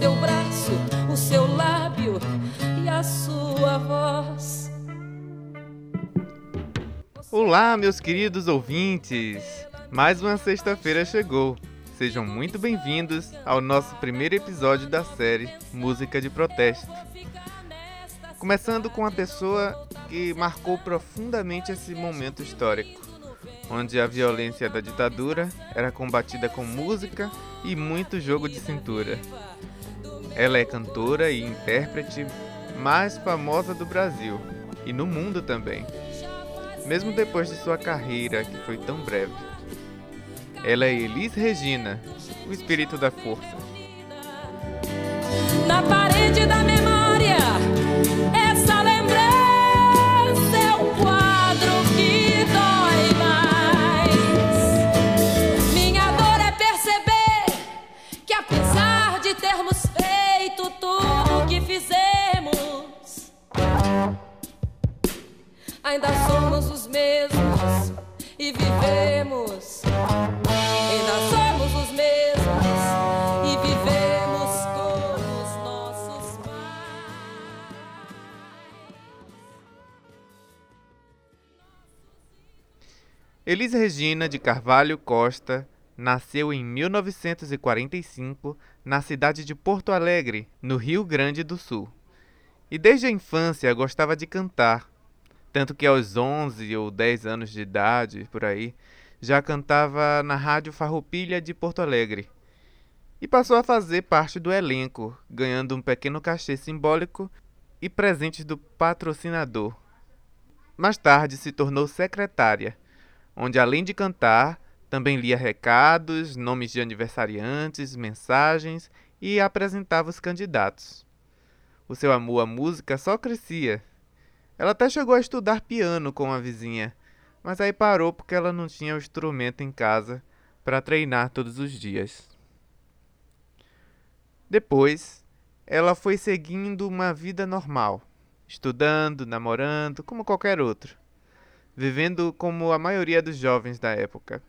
Seu braço, o seu lábio e a sua voz. Olá, meus queridos ouvintes! Mais uma sexta-feira chegou. Sejam muito bem-vindos ao nosso primeiro episódio da série Música de Protesto. Começando com uma pessoa que marcou profundamente esse momento histórico, onde a violência da ditadura era combatida com música e muito jogo de cintura. Ela é cantora e intérprete mais famosa do Brasil e no mundo também, mesmo depois de sua carreira que foi tão breve. Ela é Elis Regina, o espírito da força. Na parede da memória Elis Regina de Carvalho Costa nasceu em 1945 na cidade de Porto Alegre, no Rio Grande do Sul. E desde a infância gostava de cantar, tanto que aos 11 ou 10 anos de idade, por aí, já cantava na Rádio Farroupilha de Porto Alegre. E passou a fazer parte do elenco, ganhando um pequeno cachê simbólico e presentes do patrocinador. Mais tarde se tornou secretária, onde além de cantar, também lia recados, nomes de aniversariantes, mensagens e apresentava os candidatos. O seu amor à música só crescia ela até chegou a estudar piano com a vizinha, mas aí parou porque ela não tinha o instrumento em casa para treinar todos os dias. Depois, ela foi seguindo uma vida normal, estudando, namorando, como qualquer outro, vivendo como a maioria dos jovens da época.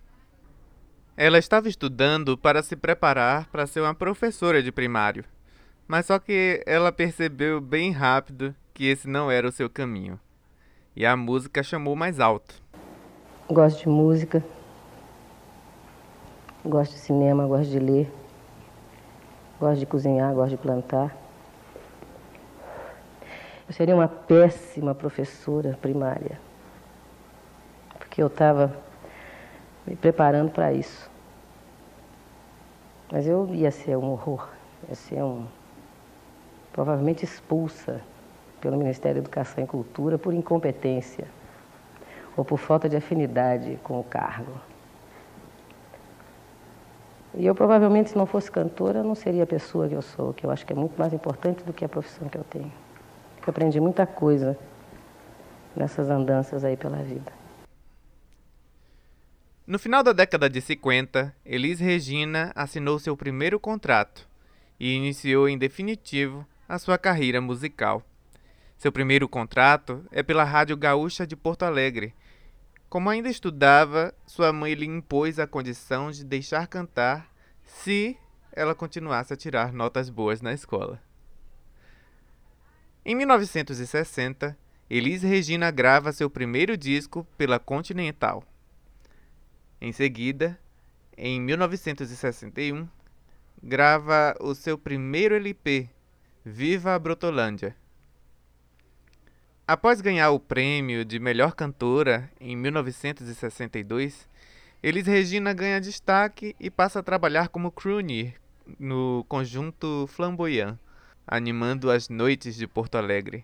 Ela estava estudando para se preparar para ser uma professora de primário, mas só que ela percebeu bem rápido que esse não era o seu caminho. E a música chamou mais alto. Gosto de música, gosto de cinema, gosto de ler, gosto de cozinhar, gosto de plantar. Eu seria uma péssima professora primária, porque eu estava me preparando para isso. Mas eu ia ser um horror, ia ser um. provavelmente expulsa pelo Ministério da Educação e Cultura por incompetência ou por falta de afinidade com o cargo. E eu provavelmente, se não fosse cantora, não seria a pessoa que eu sou, que eu acho que é muito mais importante do que a profissão que eu tenho. Eu aprendi muita coisa nessas andanças aí pela vida. No final da década de 50, Elis Regina assinou seu primeiro contrato e iniciou em definitivo a sua carreira musical. Seu primeiro contrato é pela Rádio Gaúcha de Porto Alegre. Como ainda estudava, sua mãe lhe impôs a condição de deixar cantar se ela continuasse a tirar notas boas na escola. Em 1960, Elis Regina grava seu primeiro disco pela Continental. Em seguida, em 1961, grava o seu primeiro LP, Viva a Brotolândia. Após ganhar o prêmio de melhor cantora em 1962, Elis Regina ganha destaque e passa a trabalhar como crooner no conjunto Flamboyant, animando as noites de Porto Alegre.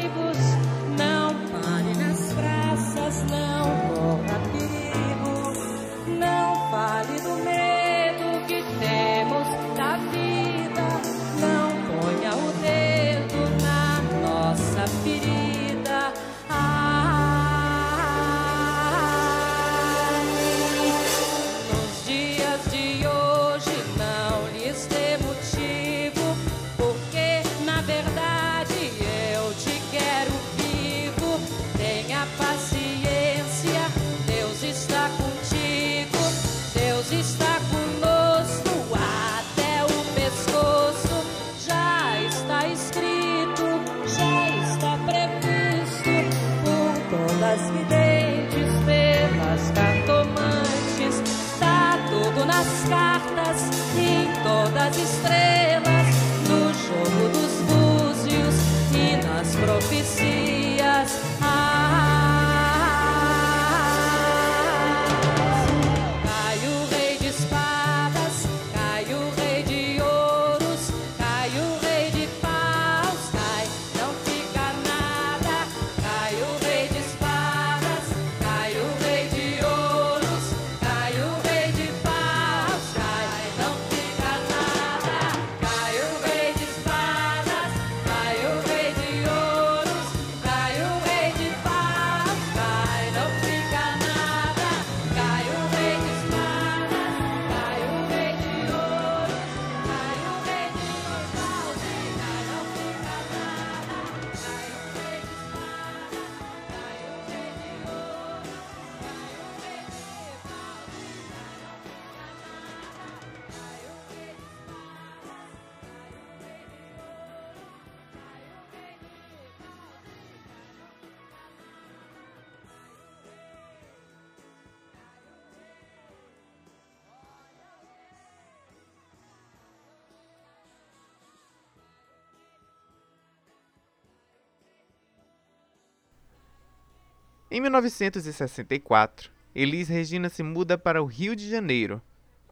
Em 1964, Elis Regina se muda para o Rio de Janeiro,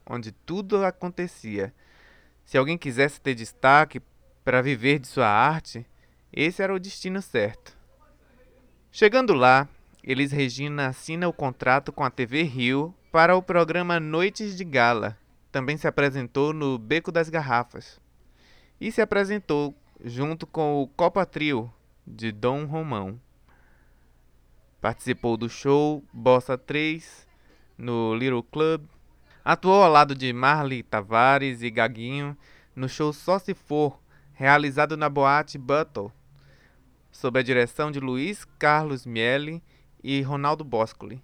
onde tudo acontecia. Se alguém quisesse ter destaque para viver de sua arte, esse era o destino certo. Chegando lá, Elis Regina assina o contrato com a TV Rio para o programa Noites de Gala. Também se apresentou no Beco das Garrafas. E se apresentou junto com o Copa Trio, de Dom Romão. Participou do show Bossa 3 no Little Club. Atuou ao lado de Marley Tavares e Gaguinho no show Só Se For, realizado na boate Buttle, sob a direção de Luiz Carlos Miele e Ronaldo Boscoli.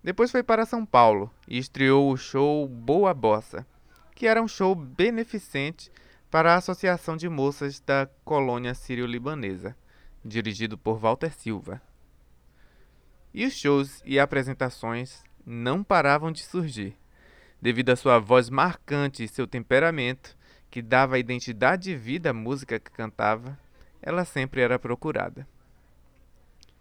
Depois foi para São Paulo e estreou o show Boa Bossa, que era um show beneficente para a Associação de Moças da Colônia Sírio-Libanesa, dirigido por Walter Silva. E os shows e apresentações não paravam de surgir. Devido à sua voz marcante e seu temperamento, que dava identidade de vida à música que cantava, ela sempre era procurada.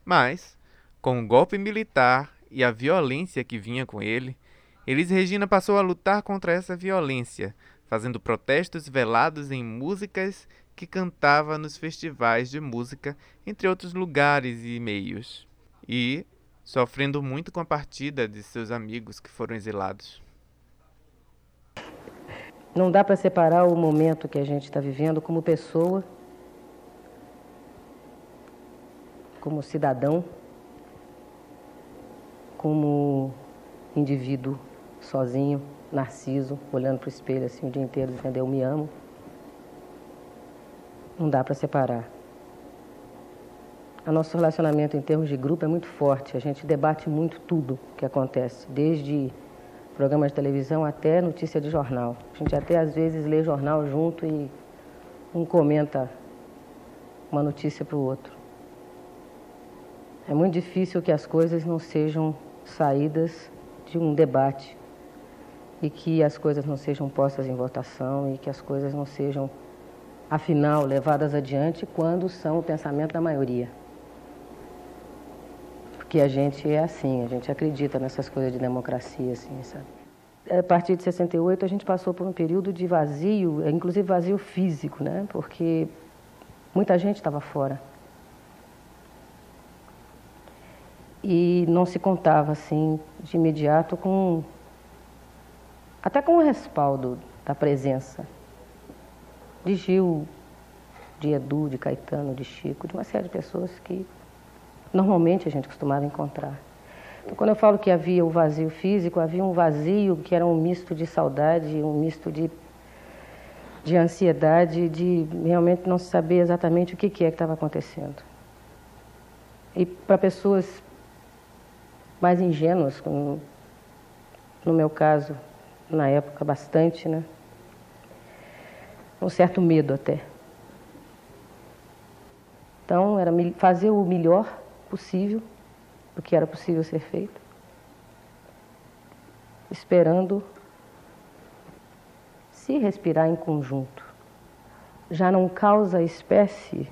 Mas, com o golpe militar e a violência que vinha com ele, Elis Regina passou a lutar contra essa violência, fazendo protestos velados em músicas que cantava nos festivais de música, entre outros lugares e meios, e sofrendo muito com a partida de seus amigos que foram exilados. Não dá para separar o momento que a gente está vivendo como pessoa, como cidadão, como indivíduo sozinho, narciso, olhando para o espelho assim o dia inteiro, dizendo eu me amo. Não dá para separar. O nosso relacionamento em termos de grupo é muito forte. A gente debate muito tudo que acontece, desde programa de televisão até notícia de jornal. A gente até às vezes lê jornal junto e um comenta uma notícia para o outro. É muito difícil que as coisas não sejam saídas de um debate e que as coisas não sejam postas em votação e que as coisas não sejam, afinal, levadas adiante quando são o pensamento da maioria. Porque a gente é assim, a gente acredita nessas coisas de democracia, assim, sabe? A partir de 68 a gente passou por um período de vazio, inclusive vazio físico, né? Porque muita gente estava fora. E não se contava assim de imediato com até com o respaldo da presença de Gil, de Edu, de Caetano, de Chico, de uma série de pessoas que normalmente a gente costumava encontrar. Então, quando eu falo que havia o vazio físico, havia um vazio que era um misto de saudade, um misto de, de ansiedade, de realmente não saber exatamente o que, que é que estava acontecendo. E para pessoas mais ingênuas, como no meu caso, na época bastante, né? Um certo medo até. Então, era fazer o melhor possível, o que era possível ser feito, esperando se respirar em conjunto. Já não causa a espécie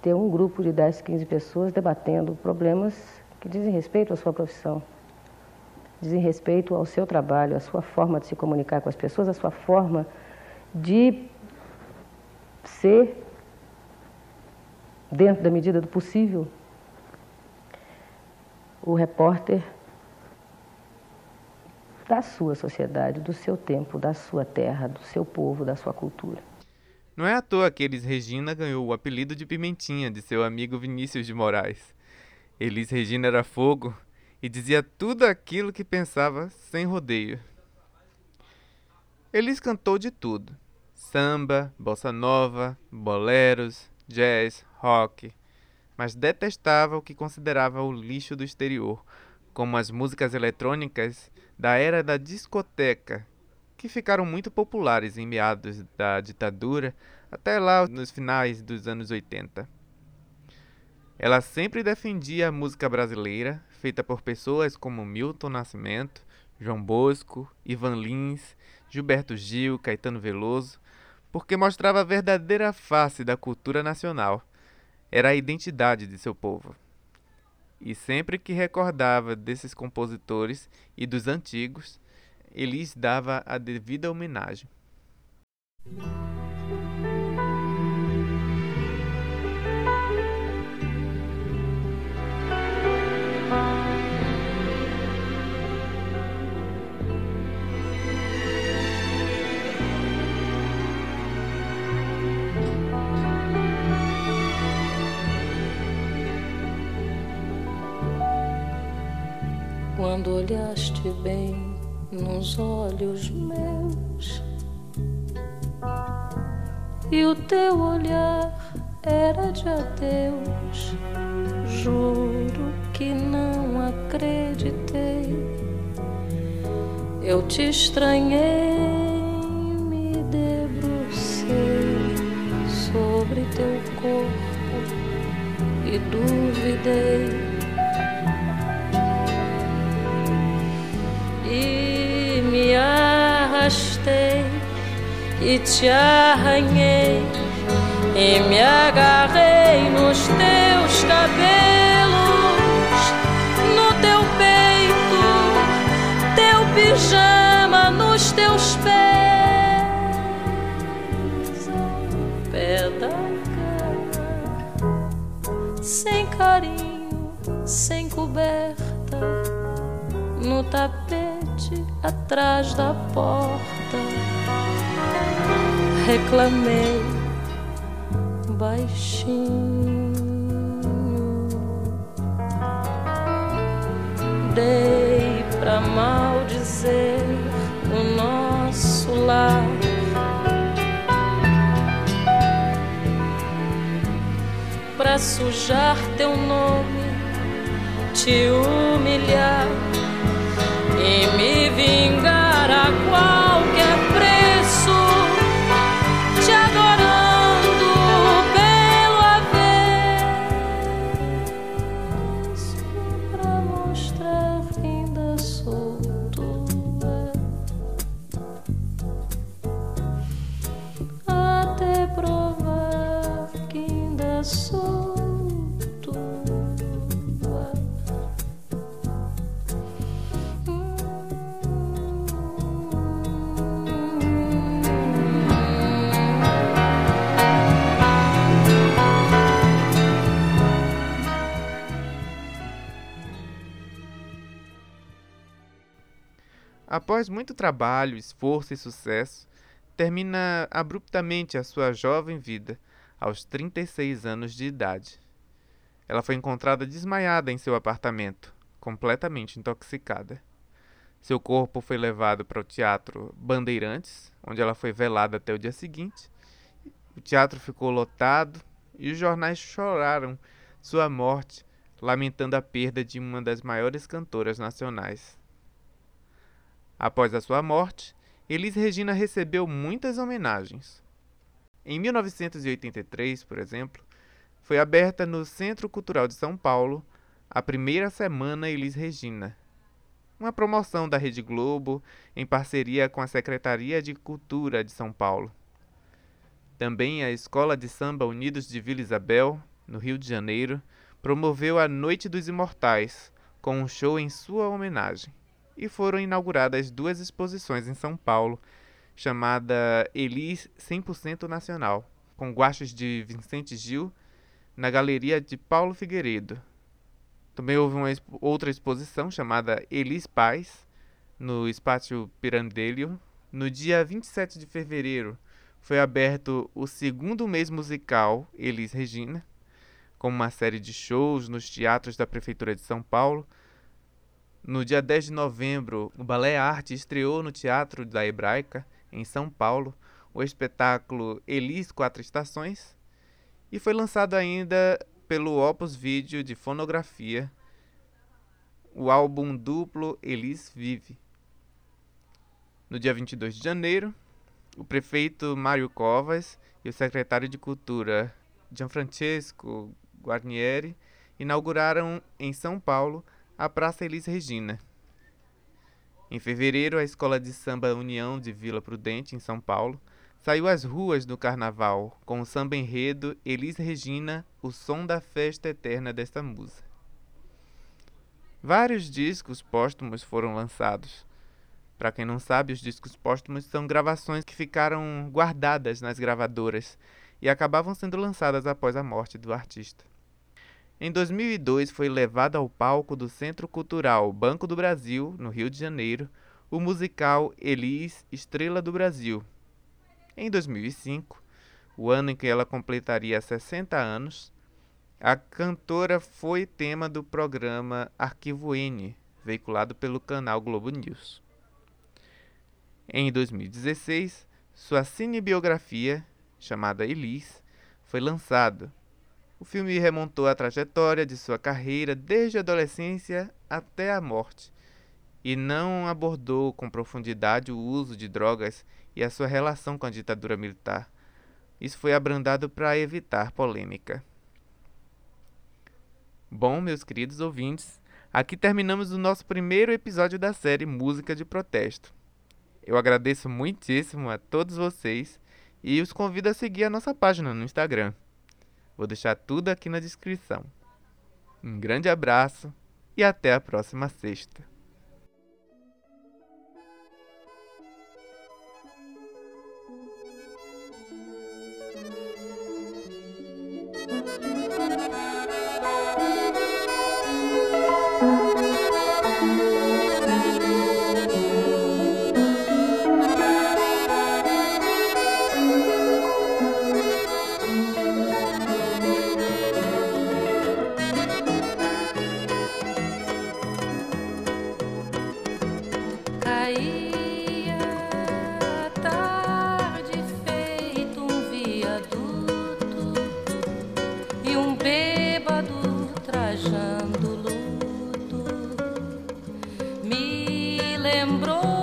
ter um grupo de 10, 15 pessoas debatendo problemas que dizem respeito à sua profissão dizem respeito ao seu trabalho, à sua forma de se comunicar com as pessoas, à sua forma de ser, dentro da medida do possível, o repórter da sua sociedade, do seu tempo, da sua terra, do seu povo, da sua cultura. Não é à toa que Elis Regina ganhou o apelido de Pimentinha de seu amigo Vinícius de Moraes. Elis Regina era fogo e dizia tudo aquilo que pensava sem rodeio. Elis cantou de tudo: samba, bossa nova, boleros, jazz, rock, mas detestava o que considerava o lixo do exterior, como as músicas eletrônicas da era da discoteca, que ficaram muito populares em meados da ditadura até lá nos finais dos anos 80. Ela sempre defendia a música brasileira, feita por pessoas como Milton Nascimento, João Bosco, Ivan Lins, Gilberto Gil, Caetano Veloso, porque mostrava a verdadeira face da cultura nacional. Era a identidade de seu povo. E sempre que recordava desses compositores e dos antigos, ele lhes dava a devida homenagem. Quando olhaste bem nos olhos meus e o teu olhar era de adeus. Juro que não acreditei. Eu te estranhei, me debrucei sobre teu corpo e duvidei e te arranhei e me agarrei nos teus cabelos, no teu peito, teu pijama, nos teus pés, pé da cama, sem carinho, sem coberta, no tapete atrás da porta. Reclamei baixinho. Dei pra maldizer o nosso lar. Pra sujar teu nome, te humilhar e me vingar a Após muito trabalho, esforço e sucesso, termina abruptamente a sua jovem vida, aos 36 anos de idade. Ela foi encontrada desmaiada em seu apartamento, completamente intoxicada. Seu corpo foi levado para o Teatro Bandeirantes, onde ela foi velada até o dia seguinte. O teatro ficou lotado e os jornais choraram sua morte, lamentando a perda de uma das maiores cantoras nacionais. Após a sua morte, Elis Regina recebeu muitas homenagens. Em 1983, por exemplo, foi aberta no Centro Cultural de São Paulo a primeira semana Elis Regina, uma promoção da Rede Globo em parceria com a Secretaria de Cultura de São Paulo. Também a Escola de Samba Unidos de Vila Isabel, no Rio de Janeiro, promoveu a Noite dos Imortais, com um show em sua homenagem e foram inauguradas duas exposições em São Paulo, chamada Elis 100% Nacional, com guachos de Vicente Gil, na Galeria de Paulo Figueiredo. Também houve uma expo outra exposição chamada Elis Paz, no Espátio Pirandello. No dia 27 de fevereiro, foi aberto o segundo mês musical Elis Regina, com uma série de shows nos teatros da Prefeitura de São Paulo, no dia 10 de novembro, o Balé Arte estreou no Teatro da Hebraica, em São Paulo, o espetáculo Elis Quatro Estações, e foi lançado ainda pelo Opus Vídeo de Fonografia, o álbum duplo Elis Vive. No dia 22 de janeiro, o prefeito Mário Covas e o secretário de Cultura Gianfrancesco Guarnieri inauguraram em São Paulo a Praça Elis Regina. Em fevereiro, a Escola de Samba União de Vila Prudente, em São Paulo, saiu às ruas no carnaval com o samba enredo Elis Regina, o som da festa eterna desta musa. Vários discos póstumos foram lançados. Para quem não sabe, os discos póstumos são gravações que ficaram guardadas nas gravadoras e acabavam sendo lançadas após a morte do artista. Em 2002, foi levado ao palco do Centro Cultural Banco do Brasil, no Rio de Janeiro, o musical Elis Estrela do Brasil. Em 2005, o ano em que ela completaria 60 anos, a cantora foi tema do programa Arquivo N, veiculado pelo canal Globo News. Em 2016, sua cinebiografia, chamada Elis, foi lançada o filme remontou a trajetória de sua carreira desde a adolescência até a morte e não abordou com profundidade o uso de drogas e a sua relação com a ditadura militar. Isso foi abrandado para evitar polêmica. Bom, meus queridos ouvintes, aqui terminamos o nosso primeiro episódio da série Música de Protesto. Eu agradeço muitíssimo a todos vocês e os convido a seguir a nossa página no Instagram. Vou deixar tudo aqui na descrição. Um grande abraço e até a próxima sexta. lembrou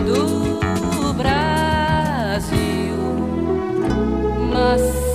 do Brasil. Mas